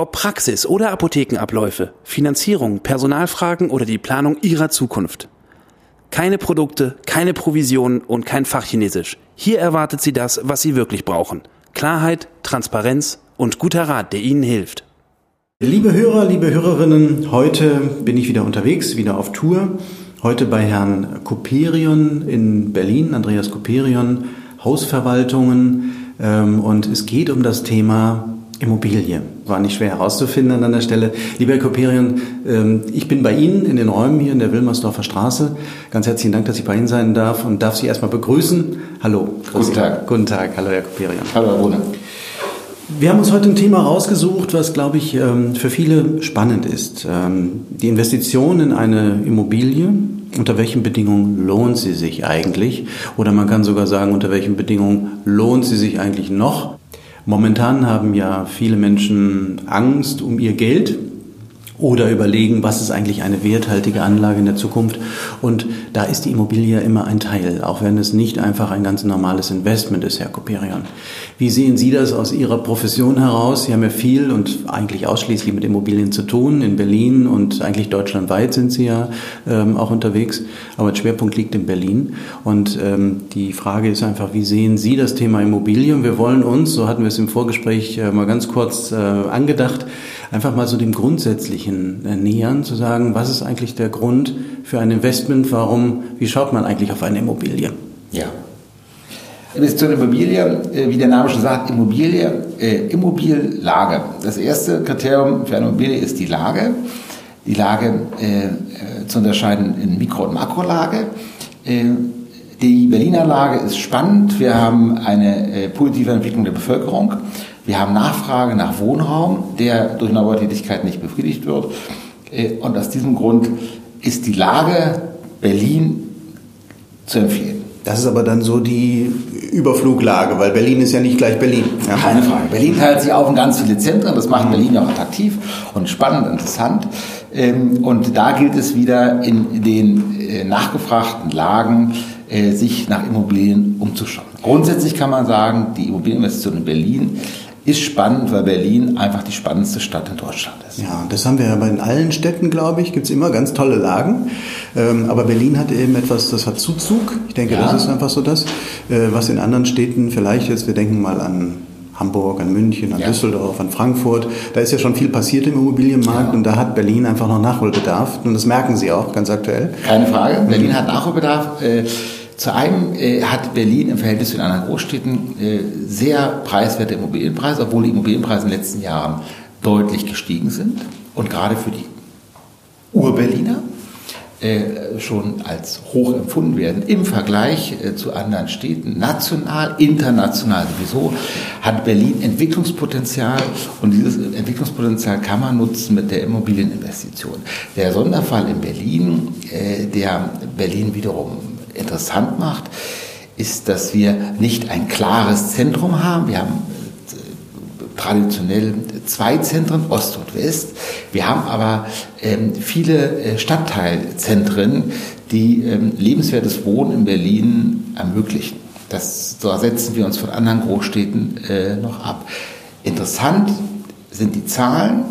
Ob Praxis oder Apothekenabläufe, Finanzierung, Personalfragen oder die Planung Ihrer Zukunft. Keine Produkte, keine Provisionen und kein Fachchinesisch. Hier erwartet Sie das, was Sie wirklich brauchen. Klarheit, Transparenz und guter Rat, der Ihnen hilft. Liebe Hörer, liebe Hörerinnen, heute bin ich wieder unterwegs, wieder auf Tour. Heute bei Herrn Koperion in Berlin, Andreas Koperion, Hausverwaltungen. Ähm, und es geht um das Thema Immobilie. War nicht schwer herauszufinden an der Stelle. Lieber Herr Koperion, ähm, ich bin bei Ihnen in den Räumen hier in der Wilmersdorfer Straße. Ganz herzlichen Dank, dass ich bei Ihnen sein darf und darf Sie erstmal begrüßen. Hallo. Guten Tag. Guten Tag. Hallo, Herr Koperion. Hallo, Herr Brunner. Wir haben uns heute ein Thema rausgesucht, was, glaube ich, ähm, für viele spannend ist. Ähm, die Investition in eine Immobilie, unter welchen Bedingungen lohnt sie sich eigentlich? Oder man kann sogar sagen, unter welchen Bedingungen lohnt sie sich eigentlich noch? Momentan haben ja viele Menschen Angst um ihr Geld oder überlegen, was ist eigentlich eine werthaltige Anlage in der Zukunft. Und da ist die Immobilie immer ein Teil, auch wenn es nicht einfach ein ganz normales Investment ist, Herr Koperian. Wie sehen Sie das aus Ihrer Profession heraus? Sie haben ja viel und eigentlich ausschließlich mit Immobilien zu tun. In Berlin und eigentlich deutschlandweit sind Sie ja ähm, auch unterwegs, aber der Schwerpunkt liegt in Berlin. Und ähm, die Frage ist einfach, wie sehen Sie das Thema Immobilien? Wir wollen uns, so hatten wir es im Vorgespräch äh, mal ganz kurz äh, angedacht, einfach mal so dem Grundsätzlichen äh, nähern, zu sagen, was ist eigentlich der Grund für ein Investment, warum, wie schaut man eigentlich auf eine Immobilie? Ja. Investition in Immobilie, äh, wie der Name schon sagt, Immobilie, äh, Immobilienlage. Das erste Kriterium für eine Immobilie ist die Lage. Die Lage äh, äh zu unterscheiden in Mikro- und Makrolage. Äh, die Berliner Lage ist spannend. Wir haben eine äh, positive Entwicklung der Bevölkerung. Wir haben Nachfrage nach Wohnraum, der durch Neubautätigkeit nicht befriedigt wird. Äh, und aus diesem Grund ist die Lage Berlin zu empfehlen. Das ist aber dann so die Überfluglage, weil Berlin ist ja nicht gleich Berlin. Ja. Keine Frage. Berlin teilt sich auf in ganz viele Zentren. Das macht Berlin auch attraktiv und spannend, interessant. Ähm, und da gilt es wieder in den äh, nachgefragten Lagen äh, sich nach Immobilien umzuschauen. Grundsätzlich kann man sagen, die Immobilieninvestition in Berlin ist spannend, weil Berlin einfach die spannendste Stadt in Deutschland ist. Ja, das haben wir ja bei allen Städten, glaube ich, gibt es immer ganz tolle Lagen. Ähm, aber Berlin hat eben etwas, das hat Zuzug. Ich denke, ja. das ist einfach so das, äh, was in anderen Städten vielleicht jetzt, wir denken mal an Hamburg, an München, an ja. Düsseldorf, an Frankfurt. Da ist ja schon viel passiert im Immobilienmarkt ja. und da hat Berlin einfach noch Nachholbedarf. Und das merken Sie auch ganz aktuell. Keine Frage. Berlin hat Nachholbedarf. Zu einem äh, hat Berlin im Verhältnis zu den anderen Großstädten äh, sehr preiswerte Immobilienpreise, obwohl die Immobilienpreise in den letzten Jahren deutlich gestiegen sind. Und gerade für die Ur-Berliner äh, schon als hoch empfunden werden im Vergleich äh, zu anderen Städten, national, international sowieso, hat Berlin Entwicklungspotenzial und dieses Entwicklungspotenzial kann man nutzen mit der Immobilieninvestition. Der Sonderfall in Berlin, äh, der Berlin wiederum interessant macht, ist, dass wir nicht ein klares Zentrum haben. Wir haben äh, traditionell zwei Zentren, Ost und West. Wir haben aber ähm, viele äh, Stadtteilzentren, die ähm, lebenswertes Wohnen in Berlin ermöglichen. Das, so setzen wir uns von anderen Großstädten äh, noch ab. Interessant sind die Zahlen.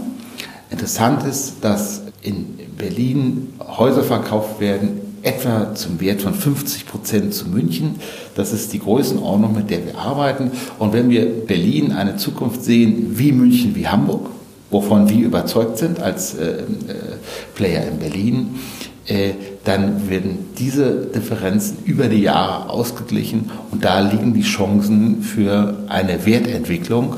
Interessant ist, dass in Berlin Häuser verkauft werden etwa zum Wert von 50 Prozent zu München. Das ist die Größenordnung, mit der wir arbeiten. Und wenn wir Berlin eine Zukunft sehen wie München, wie Hamburg, wovon wir überzeugt sind als äh, äh, Player in Berlin, äh, dann werden diese Differenzen über die Jahre ausgeglichen und da liegen die Chancen für eine Wertentwicklung,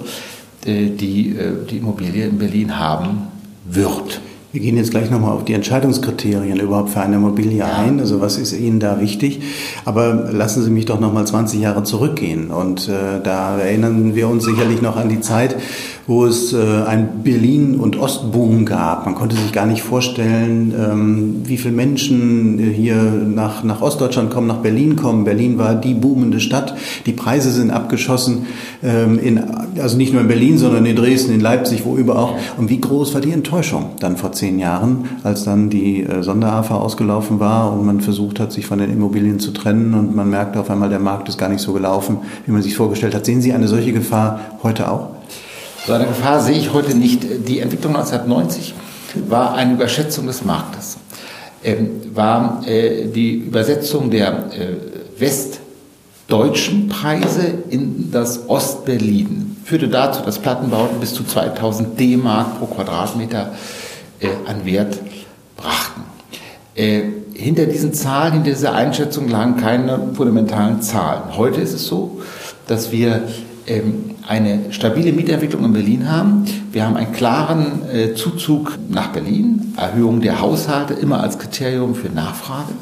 äh, die äh, die Immobilie in Berlin haben wird. Wir gehen jetzt gleich nochmal auf die Entscheidungskriterien überhaupt für eine Immobilie ein. Also was ist Ihnen da wichtig? Aber lassen Sie mich doch nochmal 20 Jahre zurückgehen. Und äh, da erinnern wir uns sicherlich noch an die Zeit, wo es äh, ein Berlin- und Ostboom gab. Man konnte sich gar nicht vorstellen, ähm, wie viele Menschen hier nach, nach Ostdeutschland kommen, nach Berlin kommen. Berlin war die boomende Stadt. Die Preise sind abgeschossen, ähm, in, also nicht nur in Berlin, sondern in Dresden, in Leipzig, wo überall. Und wie groß war die Enttäuschung dann vor zehn Jahren, als dann die äh, Sonderafa ausgelaufen war und man versucht hat, sich von den Immobilien zu trennen und man merkte auf einmal, der Markt ist gar nicht so gelaufen, wie man sich vorgestellt hat. Sehen Sie eine solche Gefahr heute auch? So eine Gefahr sehe ich heute nicht. Die Entwicklung 1990 war eine Überschätzung des Marktes. Ähm, war äh, die Übersetzung der äh, westdeutschen Preise in das Ostberlin. Führte dazu, dass Plattenbauten bis zu 2000 D-Mark pro Quadratmeter äh, an Wert brachten. Äh, hinter diesen Zahlen, hinter dieser Einschätzung lagen keine fundamentalen Zahlen. Heute ist es so, dass wir ähm, eine stabile Mietentwicklung in Berlin haben. Wir haben einen klaren äh, Zuzug nach Berlin, Erhöhung der Haushalte immer als Kriterium für Nachfrage,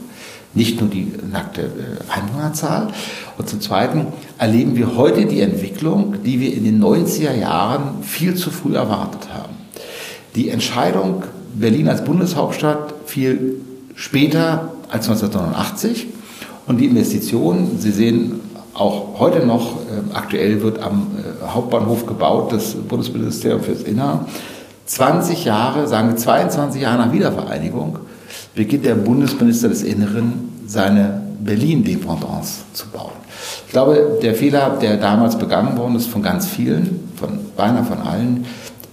nicht nur die nackte äh, Einwohnerzahl. Und zum Zweiten erleben wir heute die Entwicklung, die wir in den 90er Jahren viel zu früh erwartet haben. Die Entscheidung, Berlin als Bundeshauptstadt fiel später als 1989 und die Investitionen, Sie sehen auch heute noch, äh, aktuell wird am äh, Hauptbahnhof gebaut, das Bundesministerium fürs Innere. 20 Jahre, sagen wir 22 Jahre nach Wiedervereinigung, beginnt der Bundesminister des Inneren seine Berlin-Dependance zu bauen. Ich glaube, der Fehler, der damals begangen worden ist von ganz vielen, von beinahe von allen,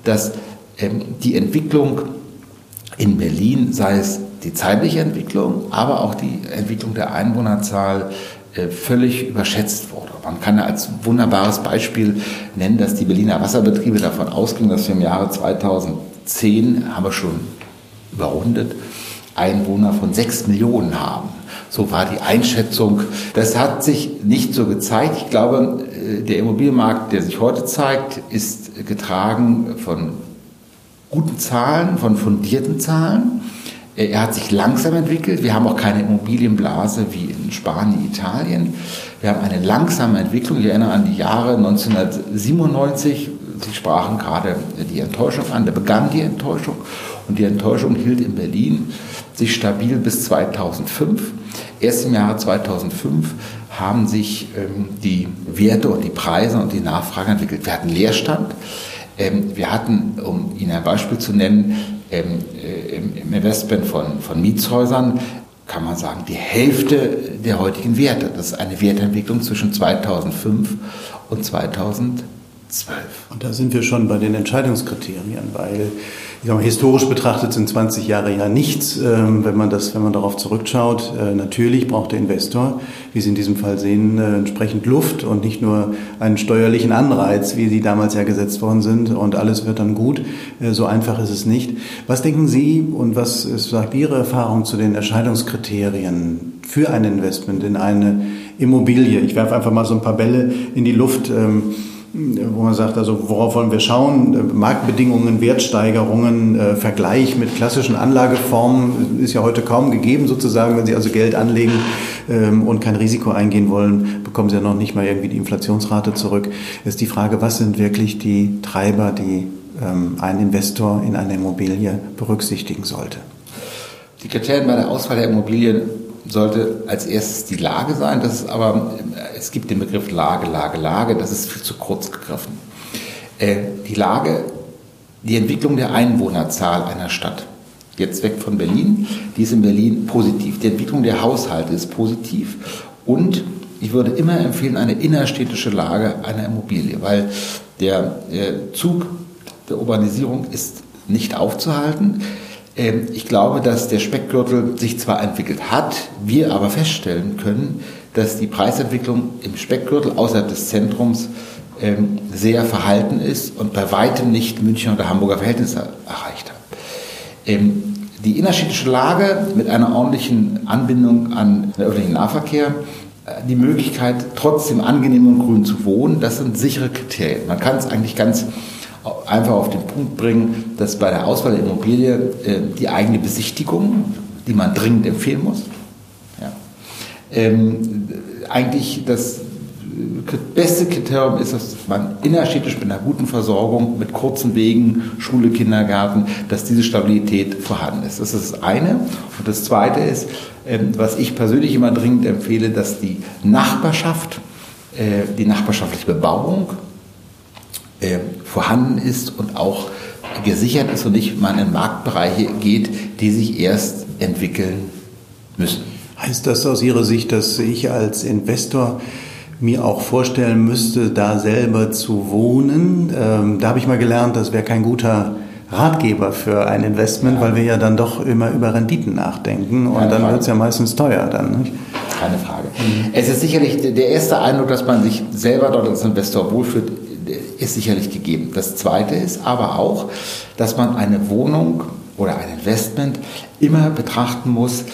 dass ähm, die Entwicklung in Berlin, sei es die zeitliche Entwicklung, aber auch die Entwicklung der Einwohnerzahl, völlig überschätzt wurde. Man kann als wunderbares Beispiel nennen, dass die Berliner Wasserbetriebe davon ausgingen, dass wir im Jahre 2010, haben wir schon überrundet, Einwohner von sechs Millionen haben. So war die Einschätzung. Das hat sich nicht so gezeigt. Ich glaube, äh, der Immobilienmarkt, der sich heute zeigt, ist getragen von guten Zahlen, von fundierten Zahlen. Er hat sich langsam entwickelt. Wir haben auch keine Immobilienblase wie in Spanien, Italien. Wir haben eine langsame Entwicklung. Ich erinnere an die Jahre 1997. Sie sprachen gerade die Enttäuschung an. Da begann die Enttäuschung. Und die Enttäuschung hielt in Berlin sich stabil bis 2005. Erst im Jahre 2005 haben sich ähm, die Werte und die Preise und die Nachfrage entwickelt. Wir hatten Leerstand. Ähm, wir hatten, um Ihnen ein Beispiel zu nennen, ähm, äh, im Investment von, von Mietshäusern kann man sagen, die Hälfte der heutigen Werte. Das ist eine Wertentwicklung zwischen 2005 und 2012. Und da sind wir schon bei den Entscheidungskriterien, weil ich sag mal, historisch betrachtet sind 20 Jahre ja nichts, ähm, wenn man das, wenn man darauf zurückschaut. Äh, natürlich braucht der Investor, wie Sie in diesem Fall sehen, äh, entsprechend Luft und nicht nur einen steuerlichen Anreiz, wie sie damals ja gesetzt worden sind und alles wird dann gut. Äh, so einfach ist es nicht. Was denken Sie und was sagt Ihre Erfahrung zu den Erscheinungskriterien für ein Investment in eine Immobilie? Ich werfe einfach mal so ein paar Bälle in die Luft. Wo man sagt, also worauf wollen wir schauen? Marktbedingungen, Wertsteigerungen, äh, Vergleich mit klassischen Anlageformen ist ja heute kaum gegeben sozusagen. Wenn Sie also Geld anlegen ähm, und kein Risiko eingehen wollen, bekommen Sie ja noch nicht mal irgendwie die Inflationsrate zurück. Ist die Frage, was sind wirklich die Treiber, die ähm, ein Investor in einer Immobilie berücksichtigen sollte? Die Kriterien bei der Auswahl der Immobilien sollte als erstes die Lage sein. Das ist aber, es gibt den Begriff Lage, Lage, Lage, das ist viel zu kurz gegriffen. Äh, die Lage, die Entwicklung der Einwohnerzahl einer Stadt, jetzt weg von Berlin, die ist in Berlin positiv. Die Entwicklung der Haushalte ist positiv und ich würde immer empfehlen, eine innerstädtische Lage einer Immobilie, weil der Zug der Urbanisierung ist nicht aufzuhalten. Ähm, ich glaube, dass der Speckgürtel sich zwar entwickelt hat, wir aber feststellen können, dass die Preisentwicklung im Speckgürtel außerhalb des Zentrums ähm, sehr verhalten ist und bei weitem nicht München oder Hamburger Verhältnisse erreicht hat. Ähm, die innerstädtische Lage mit einer ordentlichen Anbindung an den öffentlichen Nahverkehr, äh, die Möglichkeit, trotzdem angenehm und grün zu wohnen, das sind sichere Kriterien. Man kann es eigentlich ganz einfach auf den Punkt bringen, dass bei der Auswahl der Immobilie äh, die eigene Besichtigung, die man dringend empfehlen muss, ja, ähm, eigentlich das beste Kriterium ist, dass man innerstädtisch mit einer guten Versorgung, mit kurzen Wegen, Schule, Kindergarten, dass diese Stabilität vorhanden ist. Das ist das eine. Und das zweite ist, ähm, was ich persönlich immer dringend empfehle, dass die Nachbarschaft, äh, die nachbarschaftliche Bebauung äh, vorhanden ist und auch gesichert ist und nicht man in Marktbereiche geht, die sich erst entwickeln müssen. Heißt das aus Ihrer Sicht, dass ich als Investor mir auch vorstellen müsste, da selber zu wohnen? Ähm, da habe ich mal gelernt, das wäre kein guter Ratgeber für ein Investment, ja. weil wir ja dann doch immer über Renditen nachdenken und Keine dann wird es ja meistens teuer dann. Nicht? Keine Frage. Mhm. Es ist sicherlich der erste Eindruck, dass man sich selber dort als Investor wohlfühlt, ist sicherlich gegeben. Das zweite ist aber auch, dass man eine Wohnung oder ein Investment immer betrachten muss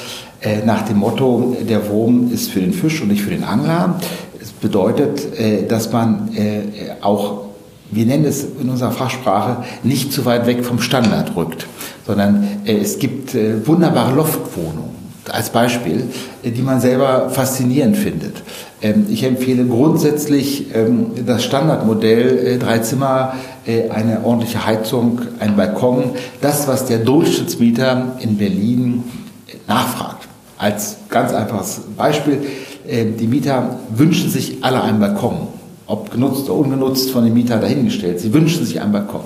äh, nach dem Motto, der Wurm ist für den Fisch und nicht für den Angler. Es bedeutet, äh, dass man äh, auch wir nennen es in unserer Fachsprache, nicht zu weit weg vom Standard rückt, sondern es gibt wunderbare Loftwohnungen als Beispiel, die man selber faszinierend findet. Ähm, ich empfehle grundsätzlich ähm, das Standardmodell, drei Zimmer, eine ordentliche Heizung, ein Balkon, das, was der Durchschnittsmieter in Berlin nachfragt. Als ganz einfaches Beispiel, äh, die Mieter wünschen sich alle einen Balkon, ob genutzt oder ungenutzt von den Mietern dahingestellt. Sie wünschen sich einen Balkon.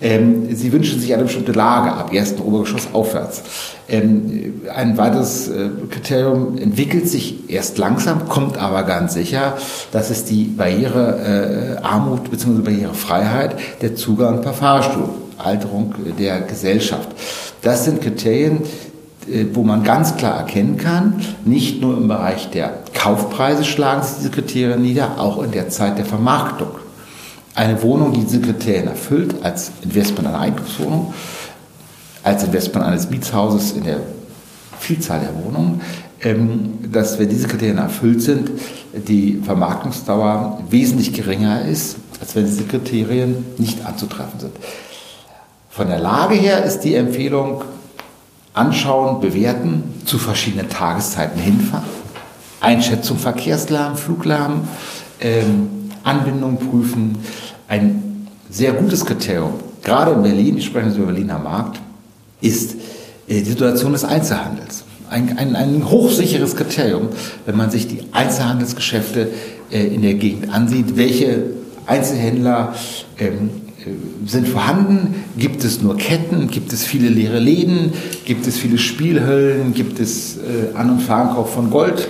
Ähm, sie wünschen sich eine bestimmte Lage ab ersten Obergeschoss aufwärts. Ähm, ein weiteres äh, Kriterium entwickelt sich erst langsam, kommt aber ganz sicher. Das ist die Barrierearmut äh, bzw. Barrierefreiheit, der Zugang per Fahrstuhl, Alterung der Gesellschaft. Das sind Kriterien, äh, wo man ganz klar erkennen kann, nicht nur im Bereich der Kaufpreise schlagen sich diese Kriterien nieder, auch in der Zeit der Vermarktung. Eine Wohnung, die diese Kriterien erfüllt, als Investment einer Eigentumswohnung, als Investment eines Mietshauses in der Vielzahl der Wohnungen, ähm, dass wenn diese Kriterien erfüllt sind, die Vermarktungsdauer wesentlich geringer ist, als wenn diese Kriterien nicht anzutreffen sind. Von der Lage her ist die Empfehlung, anschauen, bewerten, zu verschiedenen Tageszeiten hinfahren, Einschätzung Verkehrslärm, Fluglärm, ähm, Anbindung prüfen. Ein sehr gutes Kriterium, gerade in Berlin, ich spreche jetzt über Berliner Markt, ist äh, die Situation des Einzelhandels. Ein, ein, ein hochsicheres Kriterium, wenn man sich die Einzelhandelsgeschäfte äh, in der Gegend ansieht, welche Einzelhändler ähm, äh, sind vorhanden? Gibt es nur Ketten? Gibt es viele leere Läden? Gibt es viele Spielhöllen? Gibt es äh, An- und Verkauf von Gold?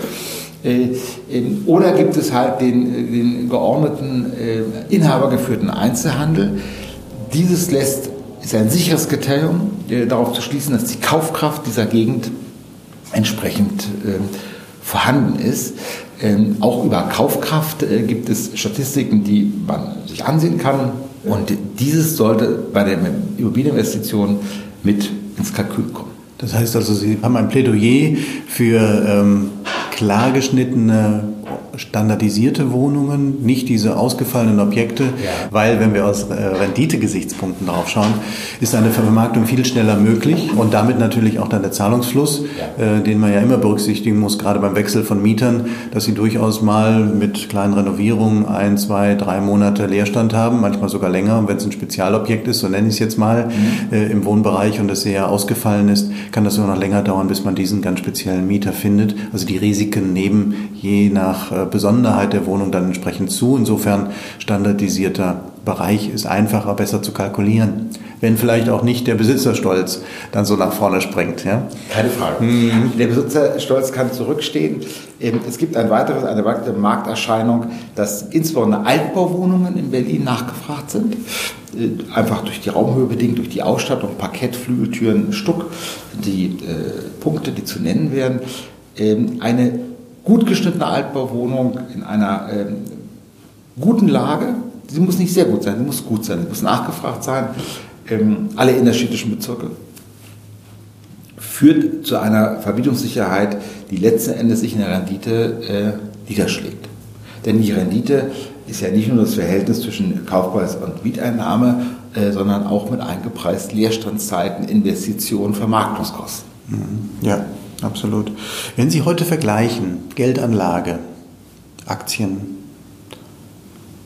Äh, ähm, oder gibt es halt den, äh, den geordneten, äh, inhabergeführten Einzelhandel? Dieses lässt, ist ein sicheres Kriterium, darauf zu schließen, dass die Kaufkraft dieser Gegend entsprechend ähm, vorhanden ist. Ähm, auch über Kaufkraft gibt es Statistiken, die man sich ansehen kann. Und dieses sollte bei der Immobilieninvestition mit ins Kalkül kommen. Das heißt also, Sie haben ein Plädoyer für ähm, klar geschnittene standardisierte Wohnungen, nicht diese ausgefallenen Objekte, ja. weil wenn wir aus äh, Rendite-Gesichtspunkten drauf schauen, ist eine Vermarktung viel schneller möglich und damit natürlich auch dann der Zahlungsfluss, ja. äh, den man ja immer berücksichtigen muss, gerade beim Wechsel von Mietern, dass sie durchaus mal mit kleinen Renovierungen ein, zwei, drei Monate Leerstand haben, manchmal sogar länger. Und wenn es ein Spezialobjekt ist, so nenne ich es jetzt mal, mhm. äh, im Wohnbereich und es sehr ausgefallen ist, kann das sogar noch länger dauern, bis man diesen ganz speziellen Mieter findet. Also die Risiken nehmen je nach äh, Besonderheit der Wohnung dann entsprechend zu. Insofern standardisierter Bereich ist einfacher, besser zu kalkulieren. Wenn vielleicht auch nicht der Besitzerstolz dann so nach vorne springt. Ja? Keine Frage. Mhm. Der Besitzerstolz kann zurückstehen. Ähm, es gibt ein weiteres, eine weitere Markterscheinung, dass insbesondere Altbauwohnungen in Berlin nachgefragt sind. Äh, einfach durch die Raumhöhe bedingt, durch die Ausstattung, Parkett, Flügeltüren, Stuck, die äh, Punkte, die zu nennen wären. Ähm, eine gut geschnittene Altbauwohnung in einer ähm, guten Lage. Sie muss nicht sehr gut sein, sie muss gut sein, sie muss nachgefragt sein. Ähm, alle innerstädtischen Bezirke führt zu einer Vermietungssicherheit, die letzten Endes sich in der Rendite äh, niederschlägt. Denn die Rendite ist ja nicht nur das Verhältnis zwischen Kaufpreis und Mieteinnahme, äh, sondern auch mit eingepreist Leerstandszeiten, Investitionen, Vermarktungskosten. Ja. Absolut. Wenn Sie heute vergleichen, Geldanlage, Aktien,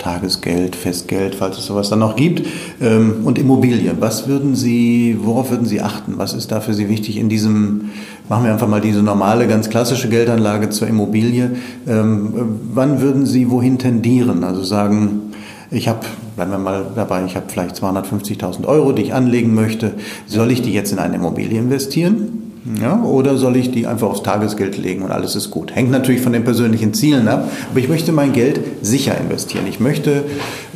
Tagesgeld, Festgeld, falls es sowas dann noch gibt, ähm, und Immobilien. Was würden Sie, worauf würden Sie achten? Was ist da für Sie wichtig in diesem, machen wir einfach mal diese normale, ganz klassische Geldanlage zur Immobilie. Ähm, wann würden Sie wohin tendieren? Also sagen, ich habe, bleiben wir mal dabei, ich habe vielleicht 250.000 Euro, die ich anlegen möchte. Soll ich die jetzt in eine Immobilie investieren? Ja, oder soll ich die einfach aufs Tagesgeld legen und alles ist gut? Hängt natürlich von den persönlichen Zielen ab, aber ich möchte mein Geld sicher investieren. Ich möchte,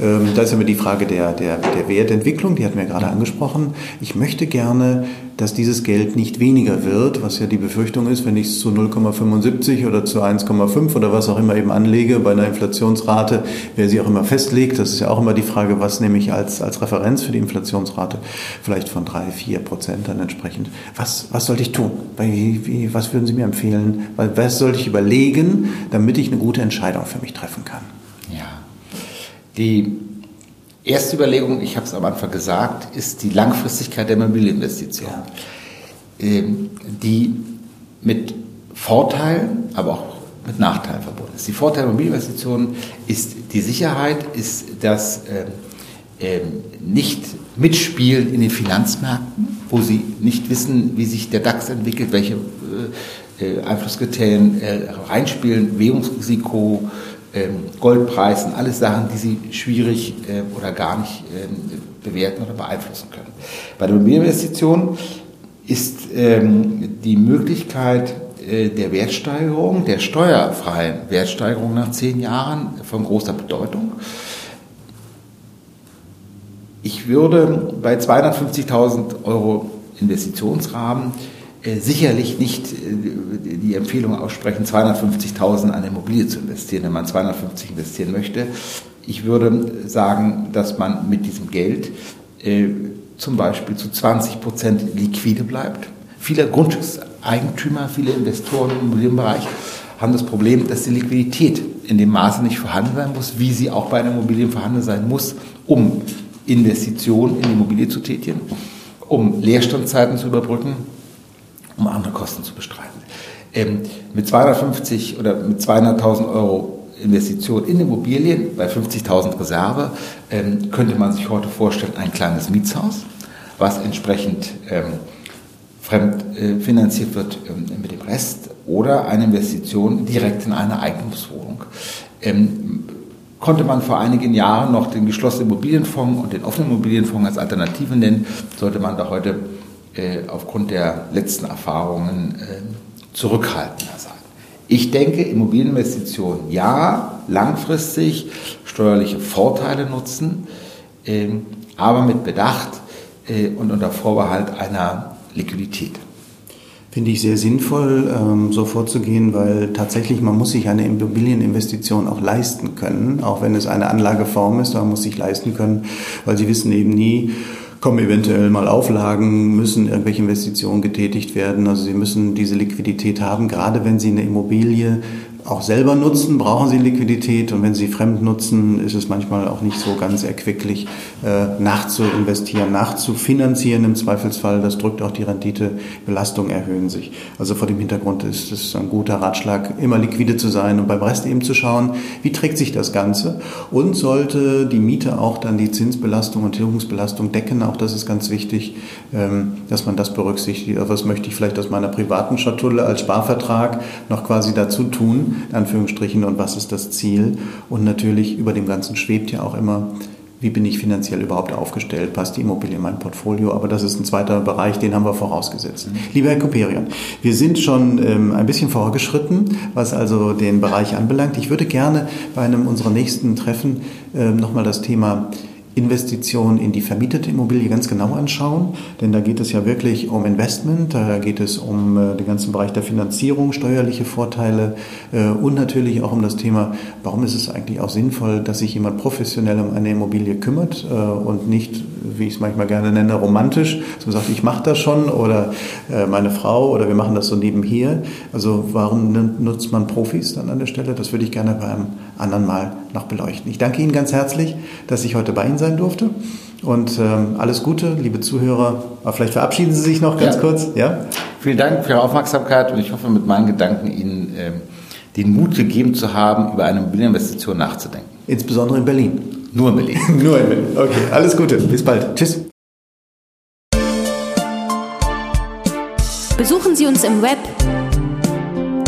ähm, da ist immer die Frage der, der, der Wertentwicklung, die hatten wir gerade angesprochen. Ich möchte gerne dass dieses Geld nicht weniger wird, was ja die Befürchtung ist, wenn ich es zu 0,75 oder zu 1,5 oder was auch immer eben anlege bei einer Inflationsrate, wer sie auch immer festlegt, das ist ja auch immer die Frage, was nehme ich als, als Referenz für die Inflationsrate, vielleicht von 3, 4 Prozent dann entsprechend. Was, was sollte ich tun? Was würden Sie mir empfehlen? Was sollte ich überlegen, damit ich eine gute Entscheidung für mich treffen kann? Ja, die Erste Überlegung, ich habe es am Anfang gesagt, ist die Langfristigkeit der Immobilieninvestition, ja. Ähm, die mit Vorteilen, aber auch mit Nachteilen verbunden ist. Die Vorteile der Immobilieninvestitionen ist die Sicherheit, ist das ähm, ähm, nicht mitspielen in den Finanzmärkten, wo sie nicht wissen, wie sich der DAX entwickelt, welche äh, äh Einflusskriterien äh, reinspielen, Währungsrisiko, Goldpreisen, alles Sachen, die Sie schwierig äh, oder gar nicht ähm, bewerten oder beeinflussen können. Bei der Immobilieninvestition ist ähm, die Möglichkeit äh, der Wertsteigerung, der steuerfreien Wertsteigerung nach zehn Jahren von großer Bedeutung. Ich würde bei 250.000 Euro Investitionsrahmen sicherlich nicht äh, die Empfehlung aussprechen, 250.000 an Immobilie zu investieren, wenn man 250 investieren möchte. Ich würde sagen, dass man mit diesem Geld äh, zum Beispiel zu 20 Prozent liquide bleibt. Viele Grundstückseigentümer, viele Investoren im Immobilienbereich haben das Problem, dass die Liquidität in dem Maße nicht vorhanden sein muss, wie sie auch bei einer Immobilie vorhanden sein muss, um Investitionen in die Immobilie zu tätigen, um Leerstandszeiten zu überbrücken um andere Kosten zu bestreiten. Ähm, mit 250 oder mit 200.000 Euro Investition in Immobilien bei 50.000 Reserve ähm, könnte man sich heute vorstellen, ein kleines Mietshaus, was entsprechend ähm, fremdfinanziert äh, wird ähm, mit dem Rest oder eine Investition direkt in eine Eigentumswohnung. Ähm, konnte man vor einigen Jahren noch den geschlossenen Immobilienfonds und den offenen Immobilienfonds als Alternative nennen, sollte man da heute aufgrund der letzten Erfahrungen äh, zurückhaltender sein. Ich denke, Immobilieninvestitionen ja, langfristig steuerliche Vorteile nutzen, ähm, aber mit Bedacht äh, und unter Vorbehalt einer Liquidität. Finde ich sehr sinnvoll, ähm, so vorzugehen, weil tatsächlich man muss sich eine Immobilieninvestition auch leisten können, auch wenn es eine Anlageform ist, man muss sich leisten können, weil Sie wissen eben nie, kommen eventuell mal Auflagen, müssen irgendwelche Investitionen getätigt werden. Also Sie müssen diese Liquidität haben, gerade wenn Sie eine Immobilie auch selber nutzen, brauchen sie Liquidität und wenn sie fremd nutzen, ist es manchmal auch nicht so ganz erquicklich, äh, nachzuinvestieren, nachzufinanzieren im Zweifelsfall. Das drückt auch die Renditebelastung, erhöhen sich. Also vor dem Hintergrund ist es ein guter Ratschlag, immer liquide zu sein und beim Rest eben zu schauen, wie trägt sich das Ganze und sollte die Miete auch dann die Zinsbelastung und Tilgungsbelastung decken. Auch das ist ganz wichtig, ähm, dass man das berücksichtigt. Was möchte ich vielleicht aus meiner privaten Schatulle als Sparvertrag noch quasi dazu tun? In Anführungsstrichen, und was ist das Ziel. Und natürlich über dem Ganzen schwebt ja auch immer, wie bin ich finanziell überhaupt aufgestellt, passt die Immobilie in mein Portfolio, aber das ist ein zweiter Bereich, den haben wir vorausgesetzt. Lieber Herr Koperion, wir sind schon ähm, ein bisschen vorgeschritten, was also den Bereich anbelangt. Ich würde gerne bei einem unserer nächsten Treffen ähm, nochmal das Thema Investition in die vermietete Immobilie ganz genau anschauen, denn da geht es ja wirklich um Investment, da geht es um äh, den ganzen Bereich der Finanzierung, steuerliche Vorteile äh, und natürlich auch um das Thema, warum ist es eigentlich auch sinnvoll, dass sich jemand professionell um eine Immobilie kümmert äh, und nicht, wie ich es manchmal gerne nenne, romantisch, so sagt, ich mache das schon oder meine Frau oder wir machen das so nebenher. Also warum nutzt man Profis dann an der Stelle? Das würde ich gerne beim anderen Mal noch beleuchten. Ich danke Ihnen ganz herzlich, dass ich heute bei Ihnen sein durfte. Und ähm, alles Gute, liebe Zuhörer. Aber vielleicht verabschieden Sie sich noch ganz ja. kurz. Ja? Vielen Dank für Ihre Aufmerksamkeit und ich hoffe, mit meinen Gedanken Ihnen ähm, den Mut gegeben zu haben, über eine Mobilinvestition nachzudenken. Insbesondere in Berlin. Nur in Berlin. Nur in Berlin. Okay, alles Gute. Bis bald. Tschüss. Besuchen Sie uns im Web.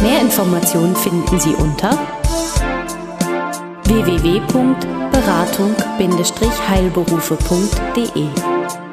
Mehr Informationen finden Sie unter www.beratung-heilberufe.de